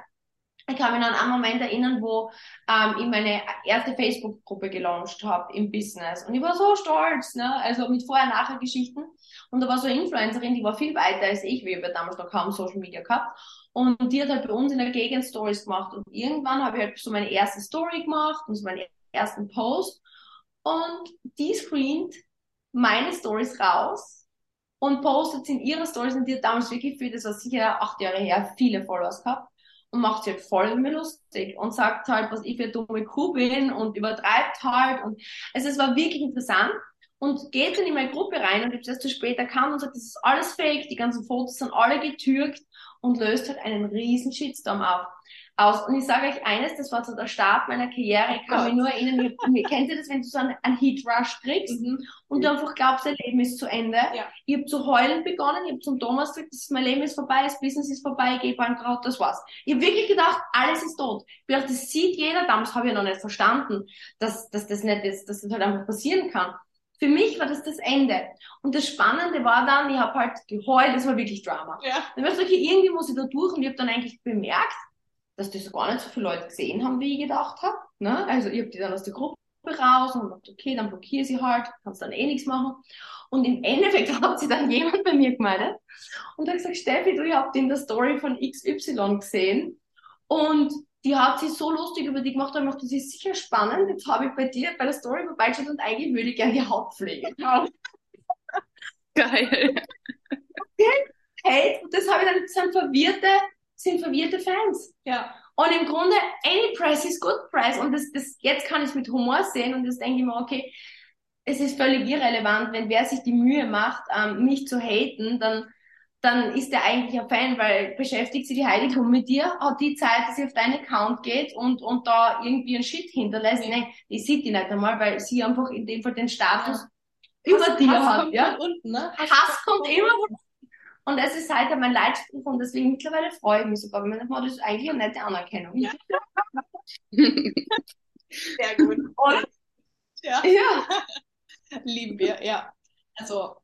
ich kann mich an einen Moment erinnern, wo ähm, ich meine erste Facebook-Gruppe gelauncht habe im Business. Und ich war so stolz, ne? also mit Vorher-Nachher-Geschichten. Und da war so eine Influencerin, die war viel weiter als ich, wir haben ja damals noch kaum Social Media gehabt. Und die hat halt bei uns in der Gegend Stories gemacht. Und irgendwann habe ich halt so meine erste Story gemacht und so meinen ersten Post. Und die screent meine Stories raus und postet in ihrer Stories. Und die hat damals wirklich für, das war sicher acht Jahre her, viele Followers gehabt und macht sich halt voll mir lustig und sagt halt, was ich für eine dumme Kuh bin und übertreibt halt. Und also es war wirklich interessant und geht dann in meine Gruppe rein und ich habe erst zu spät erkannt und sagt, das ist alles fake, die ganzen Fotos sind alle getürkt und löst halt einen riesen Shitstorm auf aus. Und ich sage euch eines, das war so der Start meiner Karriere. Ich kann Gott. mich nur erinnern, kennt ihr das, wenn du so einen, einen Heat Rush kriegst Mhm. und du einfach glaubst, dein Leben ist zu Ende. Ja. Ich habe zu heulen begonnen, ich habe zum Thomas gesagt, das mein Leben ist vorbei, das Business ist vorbei, ich gehe bankrott, das war's. Ich habe wirklich gedacht, alles ist tot. Ich hab gedacht, das sieht jeder, damals habe ich ja noch nicht verstanden, dass, dass das nicht ist, dass das halt einfach passieren kann. Für mich war das das Ende. Und das Spannende war dann, ich habe halt geheult, das war wirklich Drama. Ja. Dann war ich so, okay, irgendwie muss ich da durch und ich habe dann eigentlich bemerkt, dass das gar nicht so viele Leute gesehen haben, wie ich gedacht habe. Ne? Also ich habe die dann aus der Gruppe raus und hab gedacht, okay, dann blockiere sie halt, kannst dann eh nichts machen. Und im Endeffekt hat sich dann jemand bei mir gemeldet und hat gesagt, Steffi, du, ich hab die in der Story von XY gesehen und die hat sich so lustig über die gemacht, und ich dachte, das ist sicher spannend, jetzt habe ich bei dir bei der Story vorbeigeschaut und eigentlich würde ich gerne die Hautpflege kaufen. Geil. Hey, und das habe ich dann, das sind verwirrte, sind verwirrte Fans. Ja. Und im Grunde, any press is good press. Und das, das, jetzt kann ich es mit Humor sehen und jetzt denke ich mir, okay, es ist völlig irrelevant, wenn wer sich die Mühe macht, ähm, mich zu haten, dann, dann ist der eigentlich ein Fan, weil beschäftigt sich die Heidi Klum mit dir, hat die Zeit, dass sie auf deinen Account geht und, und da irgendwie einen Shit hinterlässt. Mhm. Nee, die sieht die nicht einmal, weil sie einfach in dem Fall den Status Ja. über Hass- dir Hass hat, kommt ja. unten, ne? Hass kommt immer von und das ist halt mein Leitspruch und deswegen mittlerweile freue ich mich sogar, weil man das ist eigentlich eine nette Anerkennung. Ja. Sehr gut. Und, Ja. ja, Lieben wir, ja. Also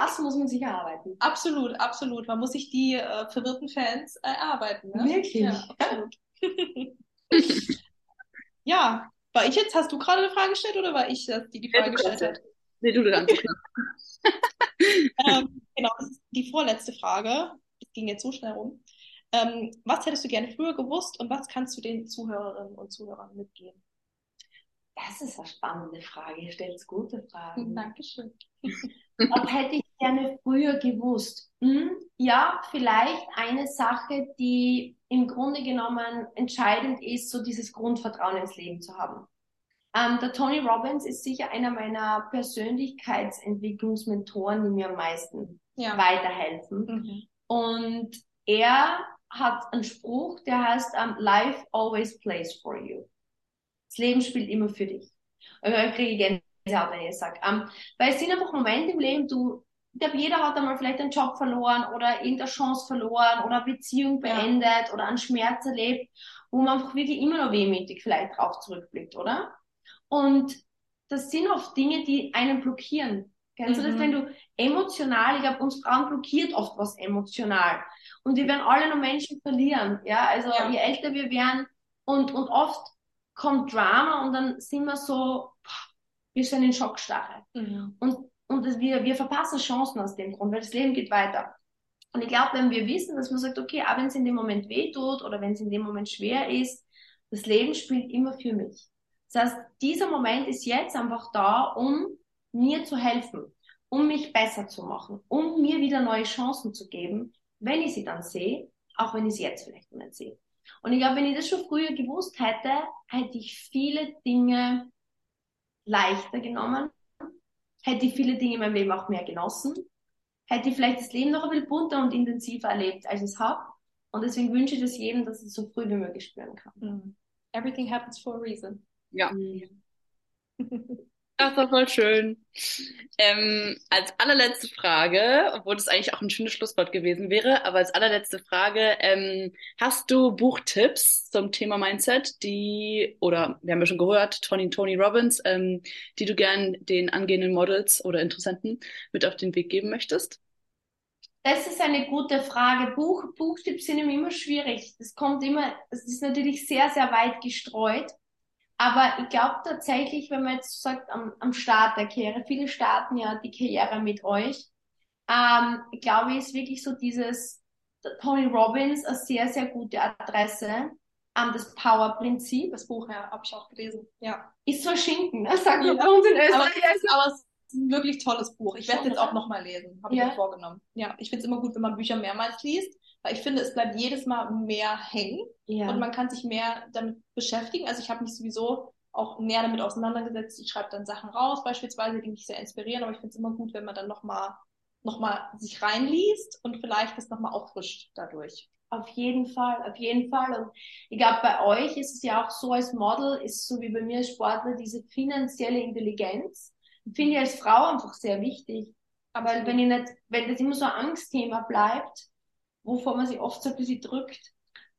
das muss man sich erarbeiten. absolut, absolut. Man muss sich die äh, verwirrten Fans äh, erarbeiten. Ne? Wirklich? Ja, absolut. ja, war ich jetzt, hast du gerade eine Frage gestellt oder war ich, das, die die Frage gestellt hat? Nee, du dran. ähm, genau, das ist die vorletzte Frage. Es ging jetzt so schnell rum. Ähm, was hättest du gerne früher gewusst und was kannst du den Zuhörerinnen und Zuhörern mitgeben? Das ist eine spannende Frage. Ihr stellt gute Fragen. Dankeschön. Was hätte ich gerne früher gewusst? Hm? Ja, vielleicht eine Sache, die im Grunde genommen entscheidend ist, so dieses Grundvertrauen ins Leben zu haben. Ähm, der Tony Robbins ist sicher einer meiner Persönlichkeitsentwicklungsmentoren, die mir am meisten Ja. weiterhelfen. Mhm. Und er hat einen Spruch, der heißt, um, Life always plays for you. Das Leben spielt immer für dich. Und dann kriege ich Gänsehaut, wenn ich das sage. Um, weil es sind einfach Momente im Leben, du, ich glaube, jeder hat einmal vielleicht einen Job verloren oder irgendeine Chance verloren oder eine Beziehung Ja. beendet oder einen Schmerz erlebt, wo man einfach wirklich immer noch wehmütig vielleicht drauf zurückblickt, oder? Und das sind oft Dinge, die einen blockieren. Kennst du das, Mhm. wenn du emotional, ich glaube, uns Frauen blockiert oft was emotional. Und wir werden alle noch Menschen verlieren, ja. Also Ja. je älter wir werden und, und oft kommt Drama und dann sind wir so, wir sind in Schockstarre. Mhm. Und, und das, wir, wir verpassen Chancen aus dem Grund, weil das Leben geht weiter. Und ich glaube, wenn wir wissen, dass man sagt, okay, auch wenn es in dem Moment weh tut oder wenn es in dem Moment schwer ist, das Leben spielt immer für mich. Das heißt, dieser Moment ist jetzt einfach da, um mir zu helfen, um mich besser zu machen, um mir wieder neue Chancen zu geben, wenn ich sie dann sehe, auch wenn ich sie jetzt vielleicht nicht sehe. Und ich glaube, wenn ich das schon früher gewusst hätte, hätte ich viele Dinge leichter genommen, hätte ich viele Dinge in meinem Leben auch mehr genossen, hätte ich vielleicht das Leben noch ein bisschen bunter und intensiver erlebt, als ich es habe. Und deswegen wünsche ich das jedem, dass es so früh wie möglich spüren kann. Mhm. Everything happens for a reason. Ja. Das war voll schön. Ähm, als allerletzte Frage, obwohl das eigentlich auch ein schönes Schlusswort gewesen wäre, aber als allerletzte Frage, ähm, hast du Buchtipps zum Thema Mindset, die, oder wir haben ja schon gehört, Tony, Tony Robbins, ähm, die du gern den angehenden Models oder Interessenten mit auf den Weg geben möchtest? Das ist eine gute Frage. Buch, Buchtipps sind immer schwierig. Das kommt immer, es ist natürlich sehr, sehr weit gestreut. Aber ich glaube tatsächlich, wenn man jetzt sagt, am, am Start der Karriere, viele starten ja die Karriere mit euch. Ähm, ich glaube, ist wirklich so dieses Tony Robbins eine sehr, sehr gute Adresse an das Power-Prinzip. Das Buch, ja, habe ich auch gelesen. Ja. Ist so Schinken, ne? Sagt man ja. bei uns in Österreich. Aber, aber es ist ein wirklich tolles Buch. Ich werde es jetzt auch nochmal lesen. Habe ich mir vorgenommen. Ja, ich finde es immer gut, wenn man Bücher mehrmals liest weil ich finde, es bleibt jedes Mal mehr hängen ja. und man kann sich mehr damit beschäftigen. Also ich habe mich sowieso auch näher damit auseinandergesetzt. Ich schreibe dann Sachen raus, beispielsweise, die mich sehr inspirieren, aber ich finde es immer gut, wenn man dann nochmal noch mal sich reinliest und vielleicht das nochmal auffrischt dadurch. Auf jeden Fall, auf jeden Fall. Und ich glaube, bei euch ist es ja auch so als Model, ist so wie bei mir als Sportler, diese finanzielle Intelligenz. Finde ich als Frau einfach sehr wichtig. Aber wenn ich nicht, wenn das immer so ein Angstthema bleibt, wovor man sich oft so ein bisschen drückt,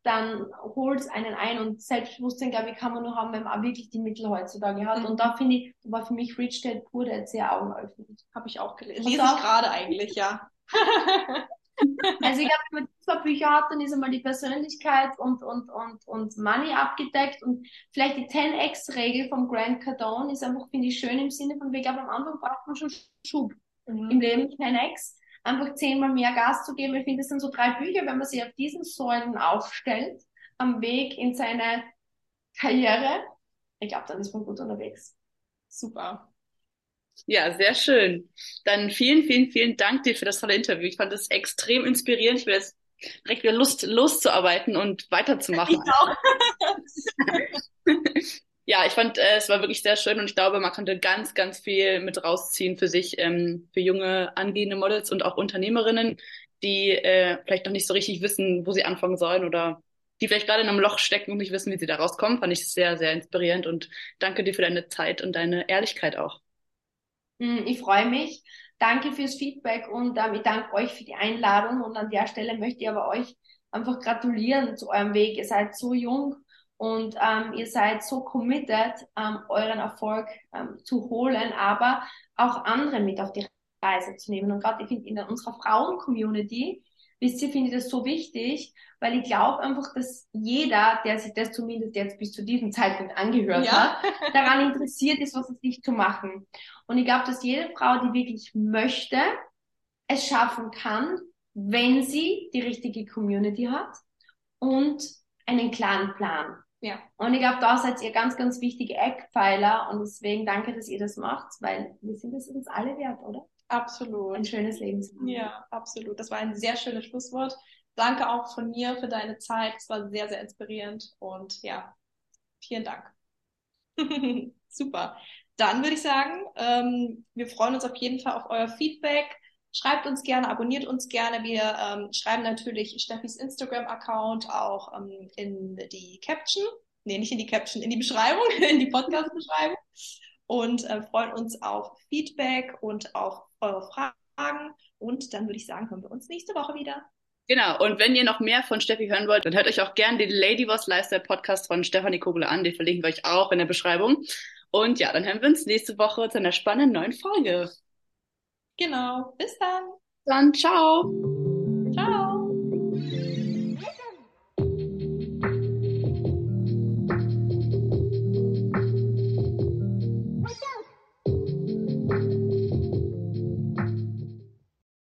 dann holt es einen ein und Selbstbewusstsein, glaube ich, kann man nur haben, wenn man auch wirklich die Mittel heutzutage hat. Mhm. Und da finde ich, war für mich Rich Dad Poor Dad sehr augenöffnend. Habe ich auch gelesen. Lese ich gerade eigentlich, ja. also ich glaube, wenn man zwei Bücher hat, dann ist einmal die Persönlichkeit und, und, und, und Money abgedeckt und vielleicht die 10x-Regel vom Grant Cardone ist einfach, finde ich, schön im Sinne von, ich glaube, am Anfang braucht man schon Schub mhm. im Leben, 10x einfach zehnmal mehr Gas zu geben. Ich finde, das sind so drei Bücher, wenn man sich auf diesen Säulen aufstellt, am Weg in seine Karriere. Ich glaube, dann ist man gut unterwegs. Super. Ja, sehr schön. Dann vielen, vielen, vielen Dank dir für das tolle Interview. Ich fand es extrem inspirierend. Ich will jetzt direkt wieder Lust loszuarbeiten und weiterzumachen. Ich auch. ja, ich fand, äh, es war wirklich sehr schön und ich glaube, man konnte ganz, ganz viel mit rausziehen für sich, ähm, für junge angehende Models und auch Unternehmerinnen, die äh, vielleicht noch nicht so richtig wissen, wo sie anfangen sollen oder die vielleicht gerade in einem Loch stecken und nicht wissen, wie sie da rauskommen. Fand ich sehr, sehr inspirierend und danke dir für deine Zeit und deine Ehrlichkeit auch. Hm, ich freue mich. Danke fürs Feedback und ähm, ich danke euch für die Einladung und an der Stelle möchte ich aber euch einfach gratulieren zu eurem Weg. Ihr seid so jung und ähm, ihr seid so committed, ähm, euren Erfolg ähm, zu holen, aber auch andere mit auf die Reise zu nehmen. Und gerade ich finde in unserer Frauen-Community, wisst ihr, finde ich das so wichtig, weil ich glaube einfach, dass jeder, der sich das zumindest jetzt bis zu diesem Zeitpunkt angehört ja. hat, daran interessiert ist, was es nicht zu machen. Und ich glaube, dass jede Frau, die wirklich möchte, es schaffen kann, wenn sie die richtige Community hat und einen klaren Plan. Ja. Und ich glaube, da seid ihr ganz, ganz wichtige Eckpfeiler und deswegen danke, dass ihr das macht, weil wir sind es uns alle wert, oder? Absolut. Ein schönes Leben zu haben. Ja, absolut. Das war ein sehr schönes Schlusswort. Danke auch von mir für deine Zeit. Es war sehr, sehr inspirierend und ja, vielen Dank. Super. Dann würde ich sagen, ähm, wir freuen uns auf jeden Fall auf euer Feedback. Schreibt uns gerne, abonniert uns gerne. Wir ähm, schreiben natürlich Steffis Instagram-Account auch ähm, in die Caption. Nee, nicht in die Caption, in die Beschreibung, in die Podcast-Beschreibung. Und äh, freuen uns auf Feedback und auf eure Fragen. Und dann würde ich sagen, hören wir uns nächste Woche wieder. Genau, und wenn ihr noch mehr von Steffi hören wollt, dann hört euch auch gerne den Lady Boss Lifestyle Podcast von Stefanie Kogler an. Den verlinken wir euch auch in der Beschreibung. Und ja, dann hören wir uns nächste Woche zu einer spannenden neuen Folge. Genau. Bis dann. Dann ciao.